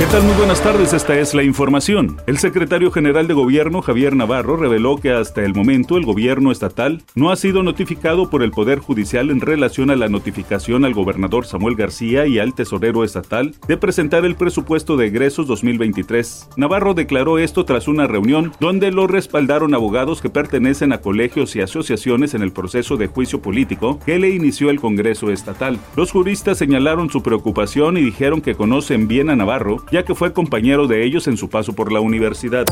¿Qué tal? Muy buenas tardes, esta es la información. El secretario general de gobierno, Javier Navarro, reveló que hasta el momento el gobierno estatal no ha sido notificado por el Poder Judicial en relación a la notificación al gobernador Samuel García y al tesorero estatal de presentar el presupuesto de egresos 2023. Navarro declaró esto tras una reunión donde lo respaldaron abogados que pertenecen a colegios y asociaciones en el proceso de juicio político que le inició el Congreso estatal. Los juristas señalaron su preocupación y dijeron que conocen bien a Navarro ya que fue compañero de ellos en su paso por la universidad.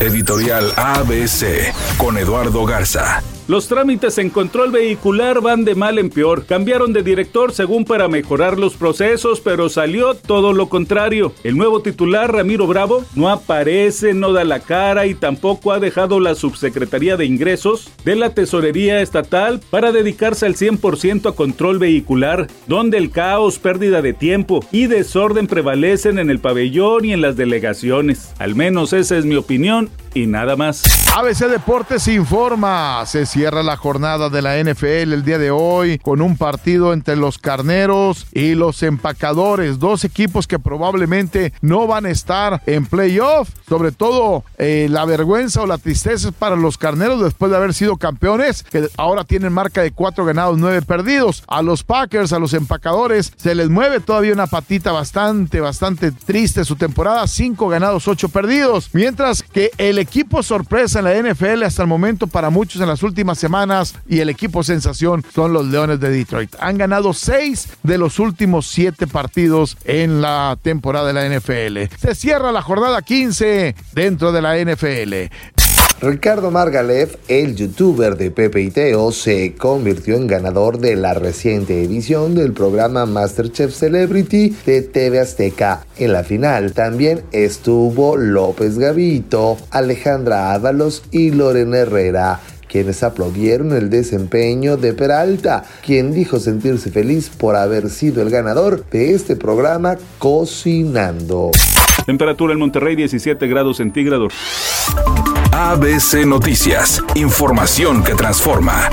Editorial ABC con Eduardo Garza. Los trámites en control vehicular van de mal en peor. Cambiaron de director según para mejorar los procesos, pero salió todo lo contrario. El nuevo titular, Ramiro Bravo, no aparece, no da la cara y tampoco ha dejado la subsecretaría de ingresos de la Tesorería Estatal para dedicarse al 100% a control vehicular, donde el caos, pérdida de tiempo y desorden prevalecen en el pabellón y en las delegaciones. Al menos esa es mi opinión y nada más. ABC Deportes informa, se cierra la jornada de la NFL el día de hoy con un partido entre los carneros y los empacadores, dos equipos que probablemente no van a estar en playoff, sobre todo eh, la vergüenza o la tristeza para los carneros después de haber sido campeones, que ahora tienen marca de cuatro ganados, nueve perdidos. A los Packers, a los empacadores, se les mueve todavía una patita bastante, bastante triste su temporada, cinco ganados, ocho perdidos, mientras que el equipo sorpresa en la NFL hasta el momento para muchos en las semanas y el equipo sensación son los Leones de Detroit. Han ganado seis de los últimos siete partidos en la temporada de la NFL. Se cierra la jornada 15 dentro de la NFL. Ricardo Margalef, el youtuber de Pepe y Teo, se convirtió en ganador de la reciente edición del programa Masterchef Celebrity de TV Azteca. En la final también estuvo López Gavito, Alejandra Ábalos y Lorena Herrera quienes aplaudieron el desempeño de Peralta, quien dijo sentirse feliz por haber sido el ganador de este programa Cocinando. Temperatura en Monterrey 17 grados centígrados. ABC Noticias, información que transforma.